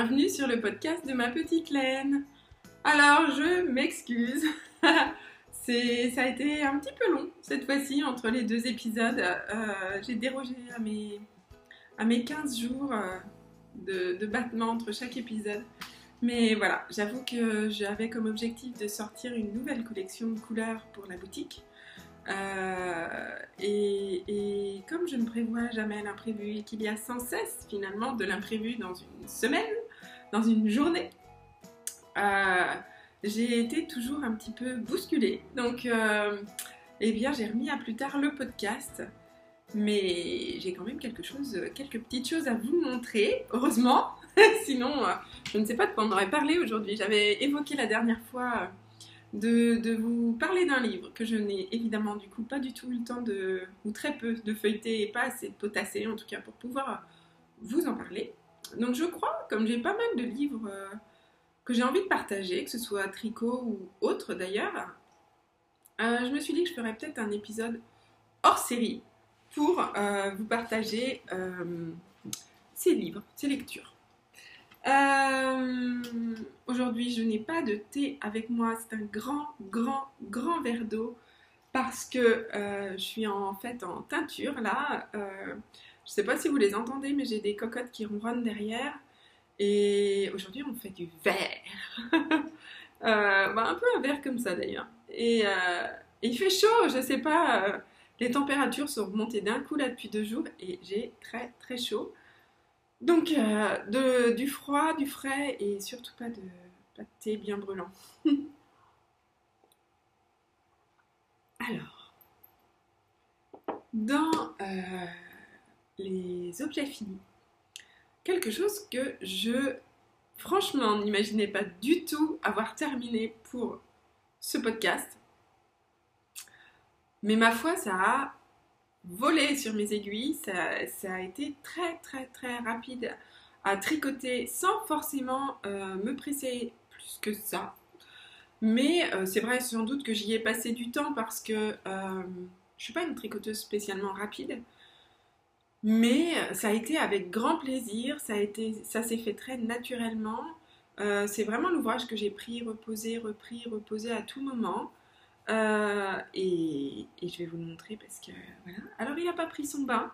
bienvenue sur le podcast de ma petite laine. Alors, je m'excuse. Ça a été un petit peu long cette fois-ci entre les deux épisodes. Euh, j'ai dérogé à mes, à mes 15 jours euh, de, de battement entre chaque épisode. Mais voilà, j'avoue que j'avais comme objectif de sortir une nouvelle collection de couleurs pour la boutique. Euh, et, et, comme je ne prévois jamais l'imprévu et qu'il y a sans cesse finalement de l'imprévu dans une semaine, dans une journée, euh, j'ai été toujours un petit peu bousculée. Donc, euh, eh bien, j'ai remis à plus tard le podcast. Mais j'ai quand même quelque chose, quelques petites choses à vous montrer, heureusement. Sinon, euh, je ne sais pas de quoi on aurait parlé aujourd'hui. J'avais évoqué la dernière fois de, vous parler d'un livre que je n'ai évidemment du coup pas du tout eu le temps de, ou très peu de feuilleter et pas assez de potasser en tout cas pour pouvoir vous en parler. Donc je crois, comme j'ai pas mal de livres euh, que j'ai envie de partager, que ce soit tricot ou autre d'ailleurs, euh, je me suis dit que je ferais peut-être un épisode hors série pour euh, vous partager ces livres, ces lectures. Aujourd'hui, je n'ai pas de thé avec moi. C'est un grand, grand, grand verre d'eau parce que je suis en fait en teinture là. Je sais pas si vous les entendez, mais j'ai des cocottes qui ronronnent derrière. Et aujourd'hui, on fait du verre. euh, bah, un peu un verre comme ça d'ailleurs. Et, euh, il fait chaud, je sais pas. euh, les températures sont remontées d'un coup là depuis deux jours et j'ai très très chaud. Donc de, du froid, du frais et surtout pas de, thé bien brûlant. Alors, dans les objets finis, quelque chose que je franchement n'imaginais pas du tout avoir terminé pour ce podcast. Mais ma foi, ça a volé sur mes aiguilles, ça, a été très très très rapide à tricoter sans forcément euh, me presser plus que ça. Mais euh, c'est vrai sans doute que j'y ai passé du temps parce que euh, je suis pas une tricoteuse spécialement rapide. Mais euh, ça a été avec grand plaisir, ça, ça s'est fait très naturellement. Euh, c'est vraiment l'ouvrage que j'ai pris, reposé, repris, reposé à tout moment. Euh, et, je vais vous le montrer parce que. Alors il n'a pas pris son bain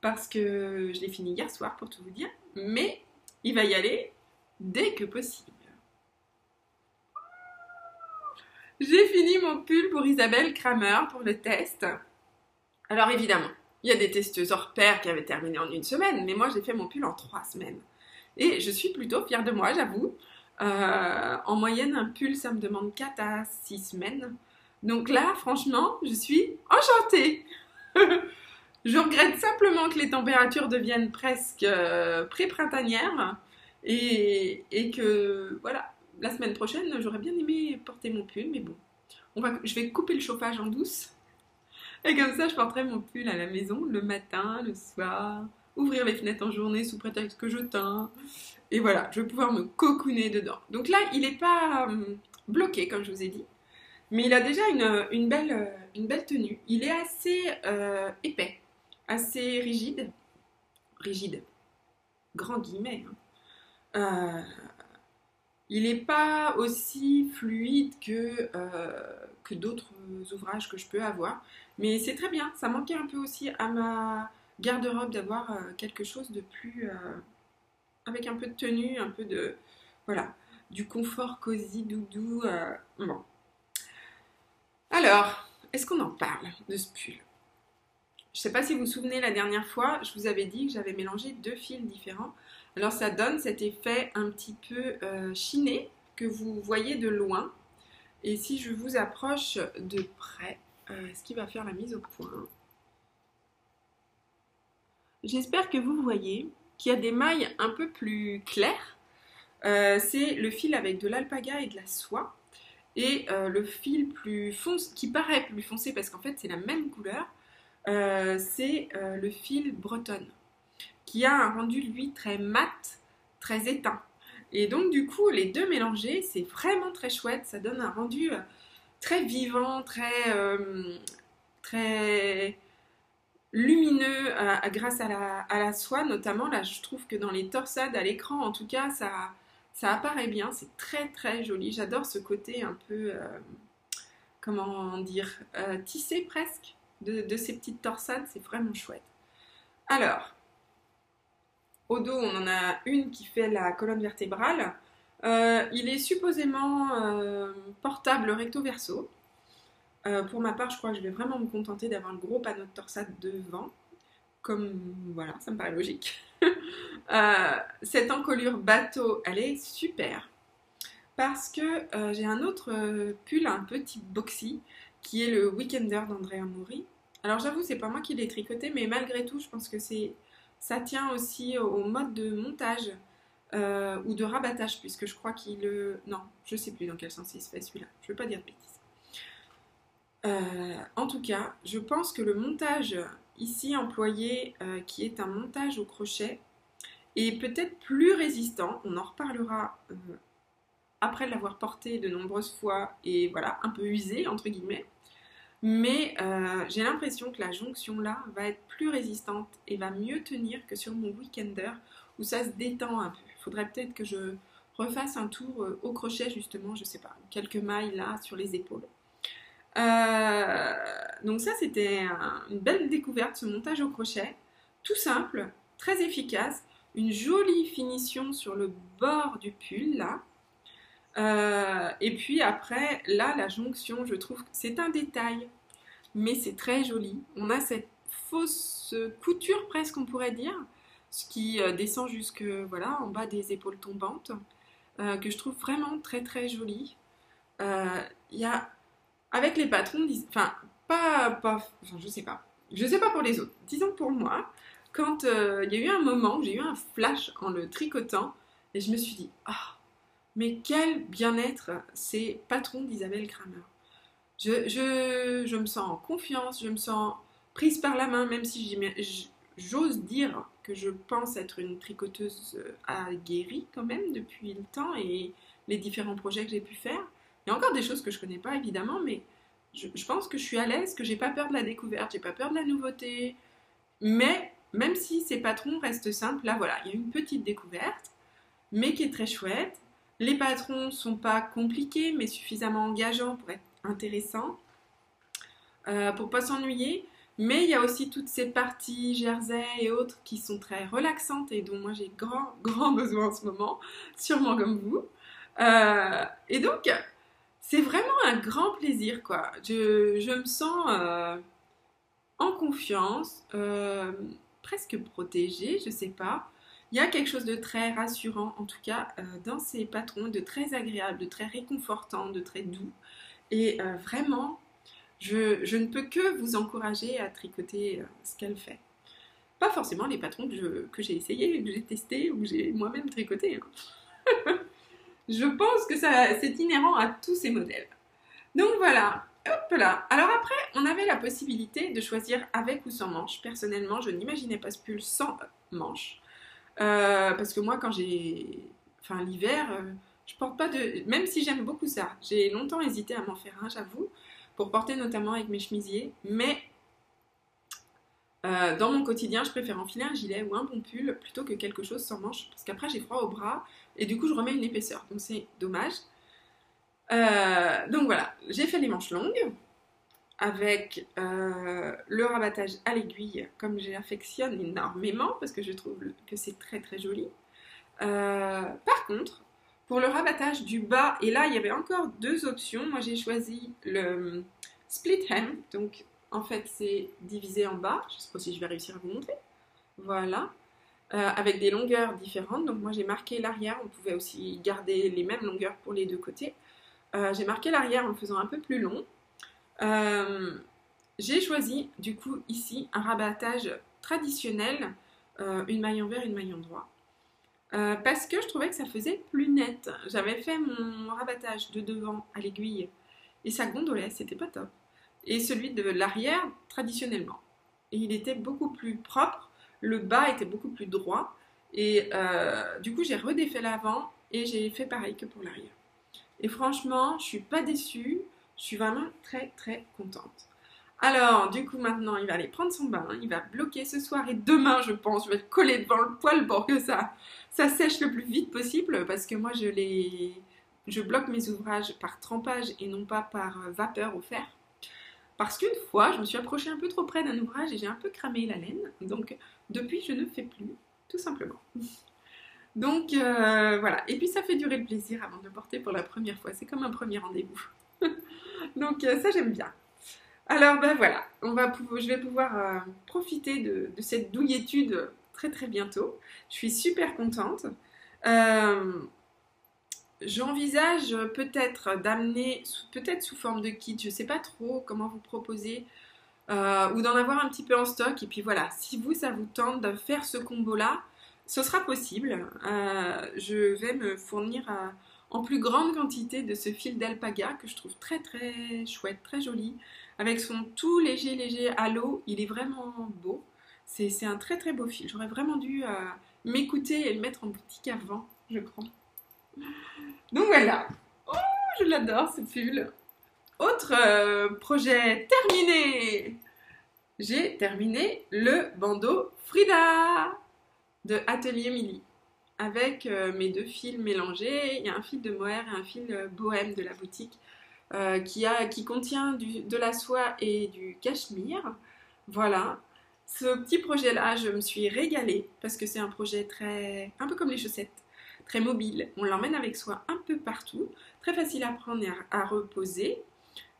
parce que je l'ai fini hier soir pour tout vous dire, mais il va y aller dès que possible. J'ai fini mon pull pour Isabelle Kramer pour le test. Alors évidemment, il y a des testeuses hors pair qui avaient terminé en une semaine, mais moi j'ai fait mon pull en trois semaines. Et je suis plutôt fière de moi, j'avoue. Euh, en moyenne, un pull, ça me demande 4 à 6 semaines. Donc là, franchement, je suis enchantée. je regrette simplement que les températures deviennent presque euh, pré-printanières et, que, voilà, la semaine prochaine, j'aurais bien aimé porter mon pull, mais bon, je vais couper le chauffage en douce. Et comme ça, je porterai mon pull à la maison le matin, le soir, ouvrir les fenêtres en journée sous prétexte que je teins. Et voilà, je vais pouvoir me cocooner dedans. Donc là, il n'est pas euh, bloqué, comme je vous ai dit. Mais il a déjà une, belle, tenue. Il est assez euh, épais, assez rigide. Rigide. Grand guillemet. Hein. Euh, il n'est pas aussi fluide euh, que d'autres ouvrages que je peux avoir. Mais c'est très bien. Ça manquait un peu aussi à ma garde-robe d'avoir euh, quelque chose de plus... euh, avec un peu de tenue, un peu de... Voilà. Du confort cosy, doudou. euh, bon. Alors, est-ce qu'on en parle de ce pull? Je sais pas si vous vous souvenez la dernière fois, je vous avais dit que j'avais mélangé deux fils différents. Alors ça donne cet effet un petit peu chiné que vous voyez de loin. Et si je vous approche de près, euh, ce qui va faire la mise au point. J'espère que vous voyez qu'il y a des mailles un peu plus claires. Euh, c'est le fil avec de l'alpaga et de la soie. Et euh, le fil plus foncé, qui paraît plus foncé parce qu'en fait c'est la même couleur, c'est le fil bretonne, qui a un rendu lui très mat, très éteint. Et donc du coup les deux mélangés, c'est vraiment très chouette, ça donne un rendu très vivant, très, euh, très lumineux grâce à la, soie, notamment. Là, je trouve que dans les torsades, à l'écran, en tout cas, ça, ça apparaît bien. C'est très très joli. J'adore ce côté un peu, comment dire, tissé presque de, ces petites torsades. C'est vraiment chouette. Alors, au dos, on en a une qui fait la colonne vertébrale. Euh, il est supposément euh, portable recto-verso. Euh, pour ma part, je crois que je vais vraiment me contenter d'avoir le gros panneau de torsade devant. Comme, voilà, ça me paraît logique. cette encolure bateau, elle est super. Parce que j'ai un autre pull un petit boxy, qui est le Weekender d'Andrea Mori. Alors j'avoue, c'est pas moi qui l'ai tricoté, mais malgré tout, je pense que c'est ça tient aussi au mode de montage euh, ou de rabattage, puisque je crois qu'il... le Non, je sais plus dans quel sens il se fait celui-là. Je ne veux pas dire de bêtises. Euh, en tout cas, je pense que le montage ici employé, euh, qui est un montage au crochet, est peut-être plus résistant. On en reparlera après l'avoir porté de nombreuses fois et voilà, un peu usé, entre guillemets. Mais j'ai l'impression que la jonction là va être plus résistante et va mieux tenir que sur mon weekender où ça se détend un peu. Il faudrait peut-être que je refasse un tour euh, au crochet justement, je sais pas, quelques mailles là sur les épaules. Euh, donc ça c'était une belle découverte ce montage au crochet, tout simple, très efficace, une jolie finition sur le bord du pull là. Euh, et puis après, là, la jonction, je trouve que c'est un détail, mais c'est très joli. On a cette fausse couture presque, on pourrait dire, ce qui euh, descend jusque voilà en bas des épaules tombantes, euh, que je trouve vraiment très très joli. Il y a avec les patrons, enfin pas, pas enfin, je sais pas, je sais pas pour les autres. Disons pour moi, quand il y a eu un moment, j'ai eu un flash en le tricotant et je me suis dit ah mais quel bien-être ces patrons d'Isabelle Kramer. Je, me sens en confiance, je me sens prise par la main, même si j'ose dire que je pense être une tricoteuse euh, aguerrie quand même depuis le temps et les différents projets que j'ai pu faire. Il y a encore des choses que je connais pas évidemment, mais je, pense que je suis à l'aise, que j'ai pas peur de la découverte, j'ai pas peur de la nouveauté. Mais même si ces patrons restent simples, là voilà, il y a une petite découverte, mais qui est très chouette. Les patrons sont pas compliqués, mais suffisamment engageants pour être intéressants, euh, pour pas s'ennuyer. Mais il y a aussi toutes ces parties jersey et autres qui sont très relaxantes et dont moi j'ai grand, grand besoin en ce moment, sûrement comme vous. Euh, et donc, c'est vraiment un grand plaisir, quoi. Je, me sens euh, en confiance, euh, presque protégée, je sais pas. Il y a quelque chose de très rassurant, en tout cas, dans ces patrons, de très agréable, de très réconfortant, de très doux. Et vraiment, je, ne peux que vous encourager à tricoter euh, ce qu'elle fait. Pas forcément les patrons que j'ai essayés, que j'ai testés ou que j'ai moi-même tricoté. Hein. je pense que c'est inhérent à tous ces modèles. Donc voilà, hop là. Alors après, on avait la possibilité de choisir avec ou sans manche. Personnellement, je n'imaginais pas ce pull sans manche. Euh, parce que moi, quand j'ai. Enfin, l'hiver, euh, je porte pas de. Même si j'aime beaucoup ça, j'ai longtemps hésité à m'en faire un, j'avoue, pour porter notamment avec mes chemisiers. Mais euh, dans mon quotidien, je préfère enfiler un gilet ou un bon pull plutôt que quelque chose sans manche. Parce qu'après, j'ai froid au bras et du coup, je remets une épaisseur. Donc, c'est dommage. donc voilà, j'ai fait les manches longues avec euh, le rabattage à l'aiguille, comme j'affectionne énormément parce que je trouve que c'est très très joli. Euh, par contre, pour le rabattage du bas, et là il y avait encore deux options, moi j'ai choisi le split hem, donc en fait c'est divisé en bas, je ne sais pas si je vais réussir à vous montrer, voilà, euh, avec des longueurs différentes, donc moi j'ai marqué l'arrière, on pouvait aussi garder les mêmes longueurs pour les deux côtés. j'ai marqué l'arrière en le faisant un peu plus long, euh, j'ai choisi du coup ici un rabattage traditionnel, euh, une maille envers, une maille en droit. Euh, parce que je trouvais que ça faisait plus net. J'avais fait mon rabattage de devant à l'aiguille et ça gondolait, c'était pas top. Et celui de l'arrière traditionnellement. Et il était beaucoup plus propre, le bas était beaucoup plus droit. Et du coup, j'ai redéfait l'avant et j'ai fait pareil que pour l'arrière. Et franchement, je suis pas déçue. Je suis vraiment très très contente. Alors, du coup, maintenant, il va aller prendre son bain, il va bloquer ce soir et demain, je pense, je vais le coller devant le poêle pour que ça, sèche le plus vite possible parce que moi, je les, je bloque mes ouvrages par trempage et non pas par euh, vapeur au fer. Parce qu'une fois, je me suis approchée un peu trop près d'un ouvrage et j'ai un peu cramé la laine. Donc, depuis, je ne fais plus, tout simplement. Donc, euh, voilà. Et puis, ça fait durer le plaisir avant de le porter pour la première fois. C'est comme un premier rendez-vous. Donc, euh, ça, j'aime bien. Alors ben voilà, je vais pouvoir euh, profiter de, cette douillétude très très bientôt. Je suis super contente. Euh, j'envisage peut-être d'amener, peut-être sous forme de kit, je ne sais pas trop comment vous proposer, euh, ou d'en avoir un petit peu en stock. Et puis voilà, si vous, ça vous tente de faire ce combo-là, ce sera possible. je vais me fournir en plus grande quantité de ce fil d'alpaga que je trouve très très chouette, très joli avec son tout léger, léger halo. Il est vraiment beau. C'est un très très beau fil. J'aurais vraiment dû euh, m'écouter et le mettre en boutique avant, je crois. Donc voilà. Oh, je l'adore ce pull. Autre euh, projet terminé. J'ai terminé le bandeau Frida de Atelier Milly avec euh, mes deux fils mélangés. Il y a un fil de mohair et un fil bohème de la boutique euh, qui, a, qui contient de la soie et du cachemire. Voilà. Ce petit projet-là, je me suis régalée parce que c'est un projet très, un peu comme les chaussettes, très mobile. On l'emmène avec soi un peu partout, très facile à prendre et à, reposer,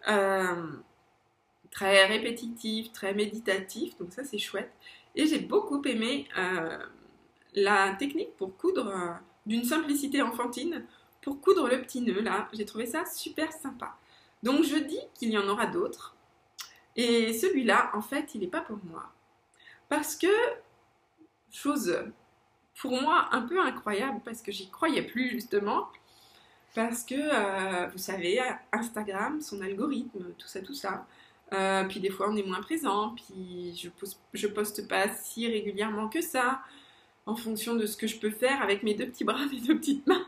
euh, très répétitif, très méditatif. Donc ça, c'est chouette. Et j'ai beaucoup aimé euh, la technique pour coudre d'une simplicité enfantine pour coudre le petit nœud là. J'ai trouvé ça super sympa. Donc je dis qu'il y en aura d'autres. Et celui-là, en fait, il n'est pas pour moi. Parce que, chose pour moi un peu incroyable, parce que j'y croyais plus justement, parce que, euh, vous savez, Instagram, son algorithme, tout ça, tout ça. Euh, puis des fois on est moins présent, puis je poste, je poste pas si régulièrement que ça, en fonction de ce que je peux faire avec mes deux petits bras, mes deux petites mains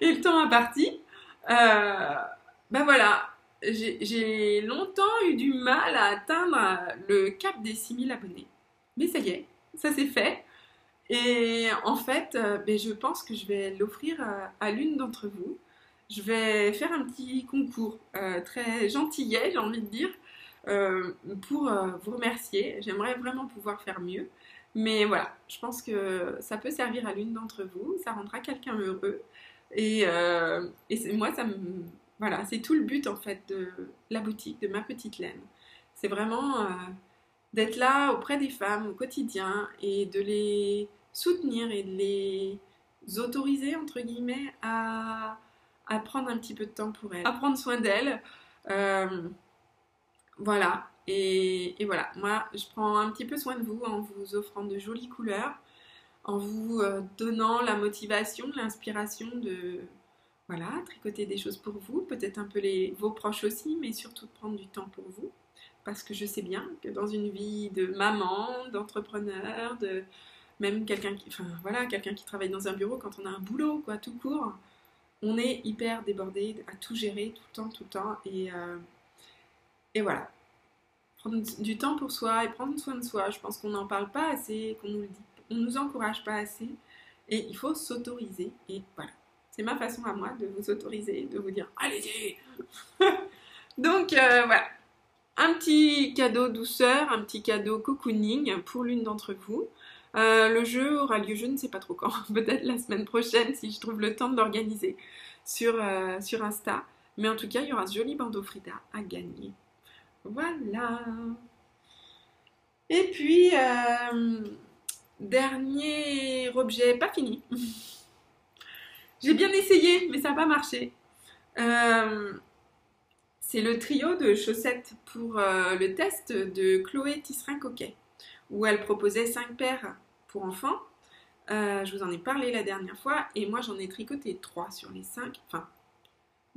et le temps imparti. Euh, ben voilà, j'ai longtemps eu du mal à atteindre le cap des 6000 abonnés. Mais ça y est, ça s'est fait. Et en fait, euh, ben je pense que je vais l'offrir à, l'une d'entre vous. Je vais faire un petit concours euh, très gentillet, j'ai envie de dire, pour vous remercier. J'aimerais vraiment pouvoir faire mieux. Mais voilà, je pense que ça peut servir à l'une d'entre vous, ça rendra quelqu'un heureux. Et, euh, moi, ça me, voilà, c'est tout le but en fait de la boutique, de ma petite laine. C'est vraiment euh, d'être là auprès des femmes au quotidien et de les soutenir et de les autoriser entre guillemets à, à prendre un petit peu de temps pour elles, à prendre soin d'elles. Euh, voilà, et, voilà, moi je prends un petit peu soin de vous en vous offrant de jolies couleurs, en vous euh, donnant la motivation, l'inspiration de voilà, tricoter des choses pour vous, peut-être un peu les, vos proches aussi, mais surtout de prendre du temps pour vous. Parce que je sais bien que dans une vie de maman, d'entrepreneur, de même quelqu'un qui, travaille dans un bureau, quand on a un boulot, quoi, tout court, on est hyper débordé à tout gérer tout le temps, tout le temps. Et, euh, et voilà. Prendre du temps pour soi et prendre soin de soi, je pense qu'on n'en parle pas assez, qu'on nous nous encourage pas assez et il faut s'autoriser. Et voilà, c'est ma façon à moi de vous autoriser, de vous dire allez-y. Donc euh, voilà, un petit cadeau douceur, un petit cadeau cocooning pour l'une d'entre vous. Euh, le jeu aura lieu, je ne sais pas trop quand, peut-être la semaine prochaine si je trouve le temps de l'organiser sur, euh, sur Insta. Mais en tout cas, il y aura ce joli bandeau Frida à gagner. Voilà. Et puis, Dernier objet, pas fini. J'ai bien essayé, mais ça n'a pas marché. Euh, c'est le trio de chaussettes pour euh, le test de Chloé Tisserin-Coquet, où elle proposait 5 paires pour enfants. Euh, je vous en ai parlé la dernière fois, et moi j'en ai tricoté 3 sur les 5, enfin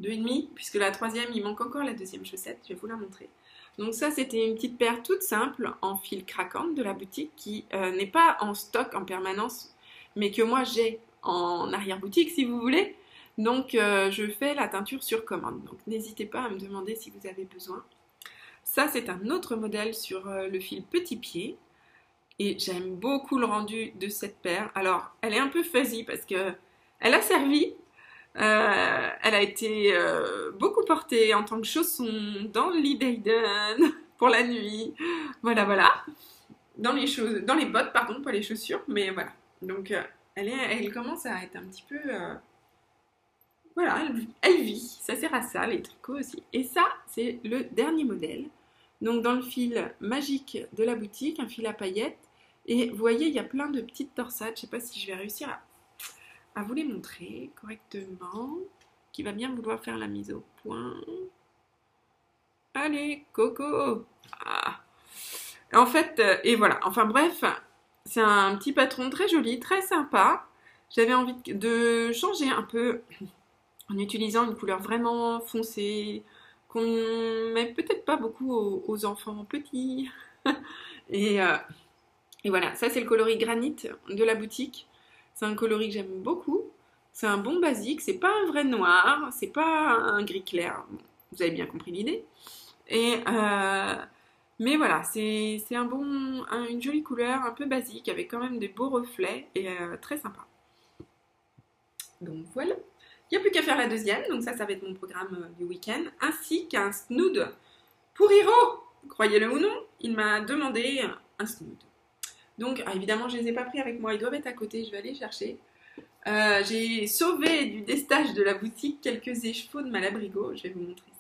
2,5, puisque la troisième, il manque encore la deuxième chaussette, je vais vous la montrer. Donc ça, c'était une petite paire toute simple en fil craquant de la boutique qui euh, n'est pas en stock en permanence, mais que moi j'ai en arrière-boutique si vous voulez. Donc euh, je fais la teinture sur commande. Donc n'hésitez pas à me demander si vous avez besoin. Ça, c'est un autre modèle sur euh, le fil petit pied. Et j'aime beaucoup le rendu de cette paire. Alors, elle est un peu fuzzy parce que elle a servi. Euh, elle a été euh, beaucoup portée en tant que chausson dans le lit d'Aiden pour la nuit. Voilà, voilà. Dans les, choses, dans les bottes, pardon, pas les chaussures, mais voilà. Donc, elle, est, elle commence à être un petit peu voilà, elle, vit, ça sert à ça, les tricots aussi. Et ça, c'est le dernier modèle. Donc dans le fil magique de la boutique, un fil à paillettes. Et vous voyez, il y a plein de petites torsades. Je ne sais pas si je vais réussir à, vous les montrer correctement. Qui va bien vouloir faire la mise au point. Allez, Coco ah. En fait, euh, et voilà, enfin bref, c'est un petit patron très joli, très sympa. J'avais envie de changer un peu en utilisant une couleur vraiment foncée, qu'on met peut-être pas beaucoup aux, enfants petits. et, euh, et, voilà, ça c'est le coloris granit de la boutique. C'est un coloris que j'aime beaucoup. C'est un bon basique, c'est pas un vrai noir, c'est pas un gris clair. Vous avez bien compris l'idée. Et euh, mais voilà, c'est un bon, une jolie couleur, un peu basique, avec quand même des beaux reflets et euh, très sympa. Donc voilà. Il n'y a plus qu'à faire la deuxième, donc ça, ça va être mon programme euh, du week-end, ainsi qu'un snood pour Hiro. Croyez-le ou non, il m'a demandé un snood. Donc, ah, évidemment, je ne les ai pas pris avec moi, ils doivent être à côté, je vais aller chercher. Euh, j'ai sauvé du destage de la boutique quelques écheveaux de Malabrigo, je vais vous montrer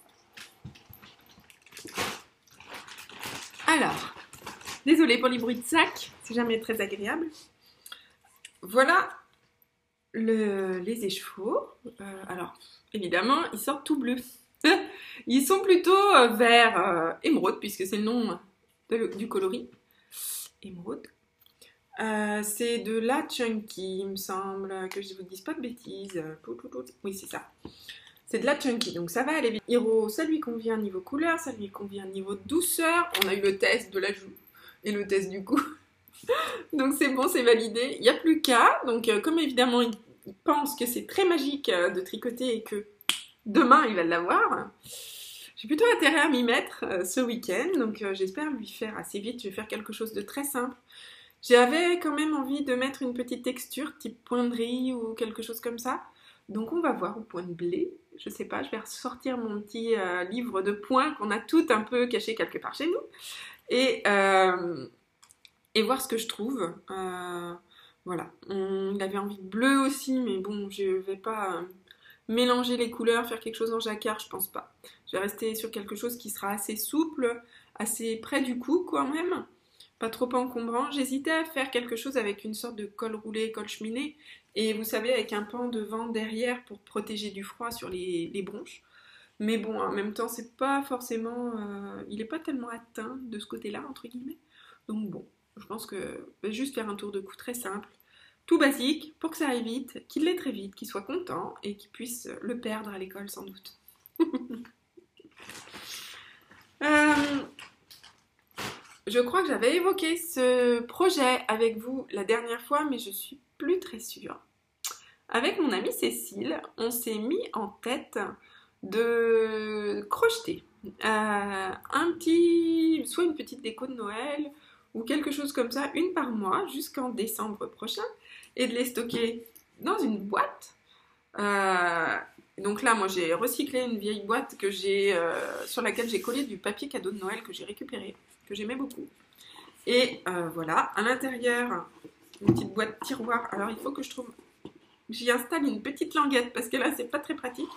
ça. Alors, désolé pour les bruits de sac, c'est jamais très agréable. Voilà les écheveaux, euh, alors évidemment, ils sortent tout bleus. ils sont plutôt euh, vert émeraude, puisque c'est le nom du coloris. Émeraude. C'est de la Chunky, il me semble, que je ne vous dise pas de bêtises. Oui, c'est ça. C'est de la Chunky, donc ça va aller vite. Hiro, ça lui convient niveau couleur, ça lui convient niveau douceur. On a eu le test de la joue et le test du cou. donc c'est bon, c'est validé. Il n'y a plus qu'à. Donc comme évidemment il pense que c'est très magique euh, de tricoter et que demain il va l'avoir, j'ai plutôt intérêt à m'y mettre euh, ce week-end. Donc euh, j'espère lui faire assez vite. Je vais faire quelque chose de très simple. J'avais quand même envie de mettre une petite texture type point de riz ou quelque chose comme ça. Donc on va voir au point de blé. Je sais pas, je vais ressortir mon petit livre de points qu'on a tout un peu caché quelque part chez nous. Et, et voir ce que je trouve. Voilà. il avait envie de bleu aussi, mais bon, je vais pas euh, mélanger les couleurs, faire quelque chose en jacquard, je pense pas. Je vais rester sur quelque chose qui sera assez souple, assez près du cou quand même, pas trop encombrant. J'hésitais à faire quelque chose avec une sorte de col roulé, col cheminé, et vous savez, avec un pan devant, derrière, pour protéger du froid sur les, bronches. Mais bon, en même temps, c'est pas forcément. Euh, il est pas tellement atteint de ce côté-là, entre guillemets. Donc bon, je pense que juste faire un tour de cou très simple, tout basique, pour que ça aille vite, qu'il l'ait très vite, qu'il soit content et qu'il puisse le perdre à l'école sans doute. Euh, je crois que j'avais évoqué ce projet avec vous la dernière fois, mais je suis plus très sûre. Avec mon amie Cécile, on s'est mis en tête de crocheter euh, un petit, soit une petite déco de Noël, ou quelque chose comme ça, une par mois jusqu'en décembre prochain, et de les stocker dans une boîte. Euh, donc là, moi, j'ai recyclé une vieille boîte que j'ai, euh, sur laquelle j'ai collé du papier cadeau de Noël que j'ai récupéré, que j'aimais beaucoup. Et euh, voilà, à l'intérieur, une petite boîte tiroir. Alors, il faut que je trouve... J'y installe une petite languette parce que là, c'est pas très pratique.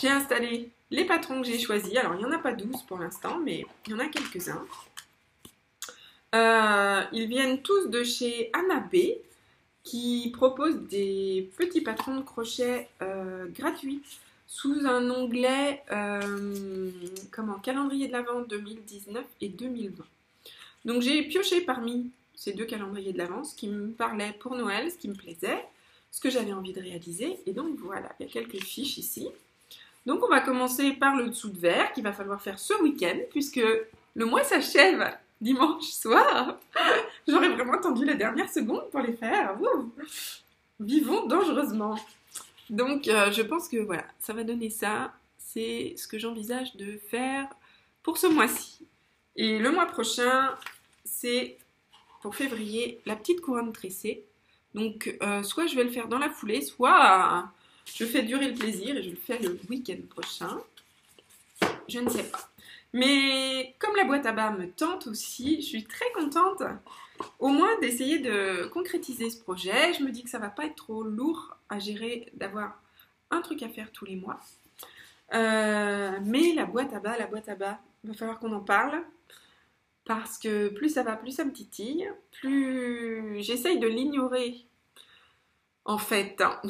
J'ai installé les patrons que j'ai choisis. Alors, il n'y en a pas 12 pour l'instant, mais il y en a quelques-uns. Euh, ils viennent tous de chez B qui propose des petits patrons de crochet euh, gratuits sous un onglet euh, comment calendrier de l'Avent 2019 et 2020. Donc j'ai pioché parmi ces deux calendriers de l'Avent ce qui me parlait pour Noël, ce qui me plaisait, ce que j'avais envie de réaliser. Et donc voilà, il y a quelques fiches ici. Donc on va commencer par le dessous de verre qu'il va falloir faire ce week-end puisque le mois s'achève dimanche soir. J'aurais vraiment attendu la dernière seconde pour les faire. Vivons dangereusement. Donc, euh, je pense que voilà, ça va donner ça. C'est ce que j'envisage de faire pour ce mois-ci. Et le mois prochain, c'est pour février la petite couronne tressée. Donc, euh, soit je vais le faire dans la foulée, soit je fais durer le plaisir et je le fais le week-end prochain. Je ne sais pas. Mais comme la boîte à bas me tente aussi, je suis très contente au moins d'essayer de concrétiser ce projet. Je me dis que ça va pas être trop lourd à gérer d'avoir un truc à faire tous les mois. Euh, mais la boîte à bas, la boîte à bas, il va falloir qu'on en parle. Parce que plus ça va, plus ça me titille, plus j'essaye de l'ignorer. En fait, hein.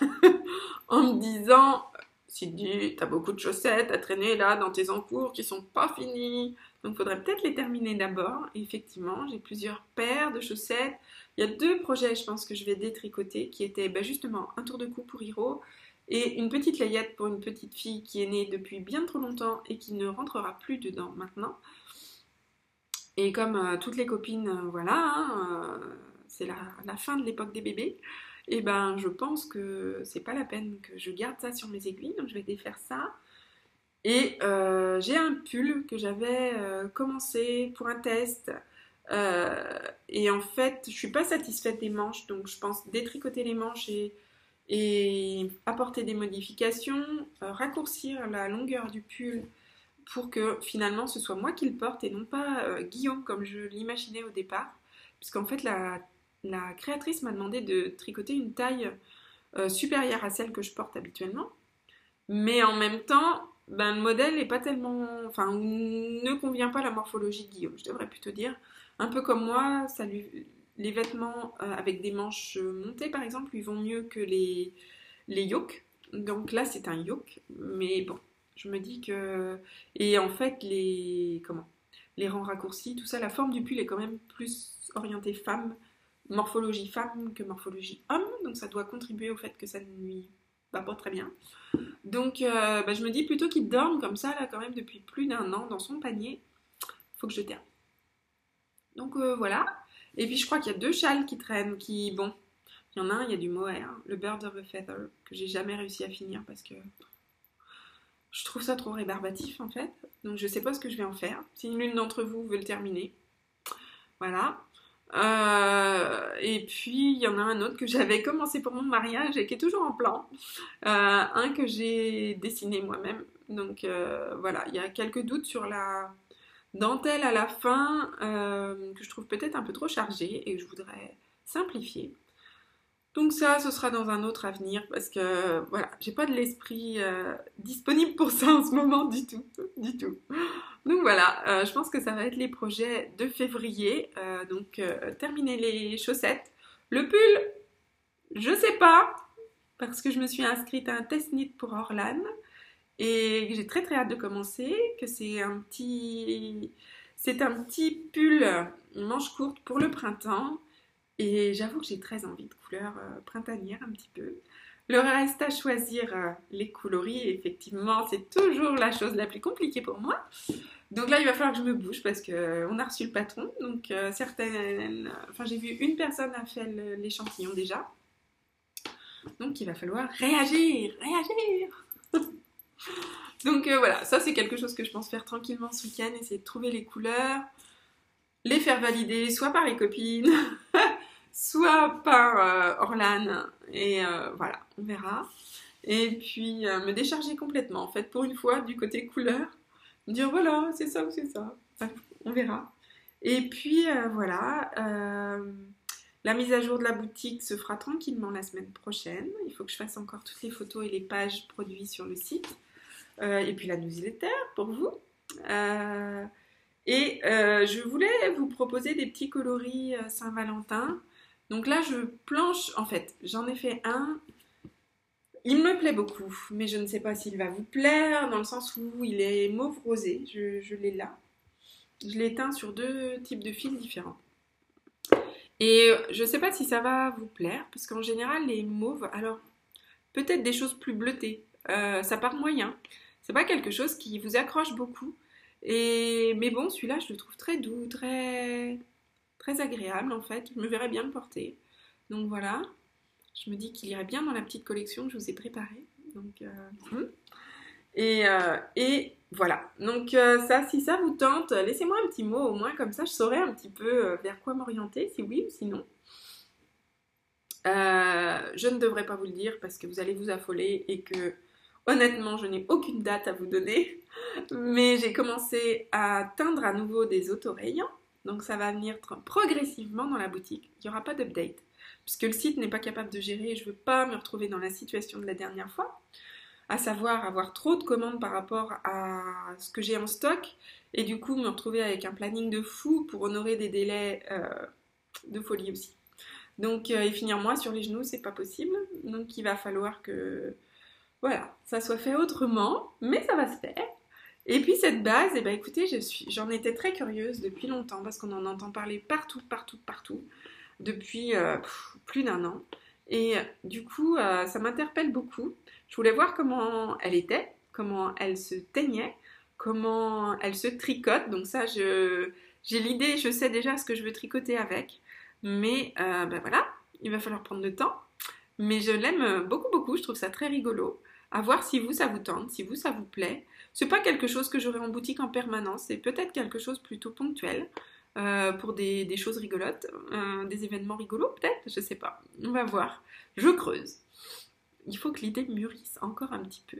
en me disant, si tu as beaucoup de chaussettes à traîner là dans tes encours qui sont pas finis, donc il faudrait peut-être les terminer d'abord. Effectivement, j'ai plusieurs paires de chaussettes. Il y a deux projets, je pense, que je vais détricoter, qui étaient bah, justement un tour de cou pour Hiro et une petite layette pour une petite fille qui est née depuis bien trop longtemps et qui ne rentrera plus dedans maintenant. Et comme euh, toutes les copines, euh, voilà, hein, euh, c'est la, fin de l'époque des bébés, et eh ben je pense que c'est pas la peine que je garde ça sur mes aiguilles, donc je vais défaire ça. Et j'ai un pull que j'avais commencé pour un test. et en fait, je suis pas satisfaite des manches, donc je pense détricoter les manches et apporter des modifications, euh, raccourcir la longueur du pull pour que finalement ce soit moi qui le porte et non pas euh, Guillaume comme je l'imaginais au départ. Puisqu'en fait la, créatrice m'a demandé de tricoter une taille euh, supérieure à celle que je porte habituellement. Mais en même temps, ben, le modèle n'est pas tellement. Enfin, ne convient pas à la morphologie Guillaume, je devrais plutôt dire. Un peu comme moi, lui, les vêtements euh, avec des manches montées, par exemple, ils vont mieux que les, les yokes. Donc là, c'est un yoke, mais bon, je me dis que... Et en fait, les... Comment Les rangs raccourcis, tout ça, la forme du pull est quand même plus orientée femme, morphologie femme que morphologie homme, donc ça doit contribuer au fait que ça ne lui va pas très bien. Donc euh, bah, je me dis plutôt qu'il dorme comme ça, là, quand même, depuis plus d'un an dans son panier, faut que je termine. Donc euh, voilà. Et puis je crois qu'il y a deux châles qui traînent, qui, bon, il y en a un, il y a du mohair, le Bird of a Feather, que j'ai jamais réussi à finir parce que je trouve ça trop rébarbatif en fait. Donc je sais pas ce que je vais en faire. Si l'une d'entre vous veut le terminer, voilà. Euh, et puis il y en a un autre que j'avais commencé pour mon mariage et qui est toujours en plan. Euh, un que j'ai dessiné moi-même. Donc euh, voilà, il y a quelques doutes sur la dentelle à la fin que je trouve peut-être un peu trop chargée et que je voudrais simplifier. Donc ça, ce sera dans un autre avenir parce que voilà, j'ai pas de l'esprit disponible pour ça en ce moment du tout, du tout. Donc voilà, euh, je pense que ça va être les projets de février. donc terminer les chaussettes, le pull, je sais pas parce que je me suis inscrite à un test knit pour Orlan et j'ai très très hâte de commencer, que c'est un petit c'est un petit pull manche courte pour le printemps et j'avoue que j'ai très envie de couleurs euh, printanières un petit peu. Le reste à choisir euh, les coloris, effectivement, c'est toujours la chose la plus compliquée pour moi. Donc là, il va falloir que je me bouge parce qu'on euh, a reçu le patron. Donc certaines, enfin j'ai vu une personne a fait l'échantillon déjà. Donc il va falloir réagir, réagir. Donc euh, voilà, ça c'est quelque chose que je pense faire tranquillement ce week-end, essayer de trouver les couleurs, les faire valider soit par les copines, soit par euh, Orlan, et euh, voilà, on verra. Et puis me décharger complètement, en fait, pour une fois, du côté couleur, dire voilà, c'est ça ou c'est ça, on verra. Et puis voilà, la mise à jour de la boutique se fera tranquillement la semaine prochaine. Il faut que je fasse encore toutes les photos et les pages produits sur le site. Euh, et puis la newsletter pour vous. Euh, et euh, je voulais vous proposer des petits coloris Saint-Valentin. Donc là, je planche, en fait, j'en ai fait un. Il me plaît beaucoup, mais je ne sais pas s'il va vous plaire, dans le sens où il est mauve rosé, je, l'ai là. Je l'ai teint sur deux types de fils différents. Et je ne sais pas si ça va vous plaire, parce qu'en général, les mauves, alors peut-être des choses plus bleutées, ça part moyen. C'est pas quelque chose qui vous accroche beaucoup. Et, mais bon, celui-là, je le trouve très doux, très, très agréable en fait. Je me verrais bien le porter. Donc voilà. Je me dis qu'il irait bien dans la petite collection que je vous ai préparée. Donc, euh, et, euh, et voilà. Donc ça, si ça vous tente, laissez-moi un petit mot au moins, comme ça je saurai un petit peu vers quoi m'orienter, si oui ou sinon. je ne devrais pas vous le dire parce que vous allez vous affoler et que honnêtement je n'ai aucune date à vous donner. Mais j'ai commencé à teindre à nouveau des autorayons. Donc ça va venir progressivement dans la boutique. Il n'y aura pas d'update puisque le site n'est pas capable de gérer et je ne veux pas me retrouver dans la situation de la dernière fois, à savoir avoir trop de commandes par rapport à ce que j'ai en stock et du coup me retrouver avec un planning de fou pour honorer des délais euh, de folie aussi. Donc euh, et finir moi sur les genoux, c'est pas possible. Donc il va falloir que voilà, ça soit fait autrement, mais ça va se faire. Et puis cette base, eh ben écoutez, j'en étais très curieuse depuis longtemps parce qu'on en entend parler partout, partout, partout depuis euh, plus d'un an. Et du coup, euh, ça m'interpelle beaucoup. Je voulais voir comment elle était, comment elle se teignait, comment elle se tricote. Donc ça, j'ai l'idée, je sais déjà ce que je veux tricoter avec. Mais euh, ben voilà, il va falloir prendre le temps. Mais je l'aime beaucoup, beaucoup. Je trouve ça très rigolo. À voir si vous, ça vous tente, si vous, ça vous plaît. C'est pas quelque chose que j'aurai en boutique en permanence. C'est peut-être quelque chose plutôt ponctuel. Euh, pour des, choses rigolotes, euh, des événements rigolos peut-être, je sais pas. On va voir. Je creuse. Il faut que l'idée mûrisse encore un petit peu.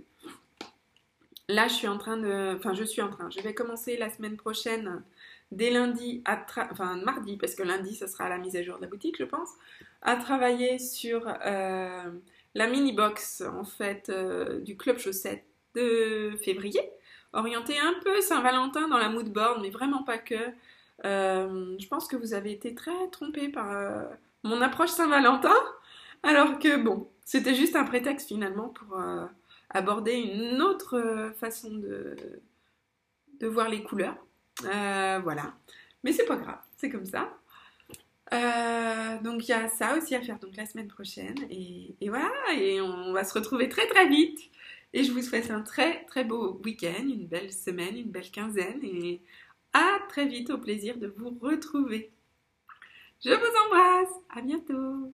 Là, je suis en train de, enfin, je suis en train. Je vais commencer la semaine prochaine, dès lundi, à enfin mardi, parce que lundi, ce sera la mise à jour de la boutique, je pense, à travailler sur euh, la mini box en fait du club chaussette de février, orienté un peu Saint-Valentin dans la mood board, mais vraiment pas que. Euh, je pense que vous avez été très trompé par euh, mon approche Saint-Valentin, alors que bon, c'était juste un prétexte finalement pour euh, aborder une autre façon de, de voir les couleurs. voilà. Mais c'est pas grave, c'est comme ça. donc il y a ça aussi à faire donc la semaine prochaine et, et, voilà et on va se retrouver très très vite et je vous souhaite un très très beau week-end, une belle semaine, une belle quinzaine et à très vite, au plaisir de vous retrouver. Je vous embrasse, à bientôt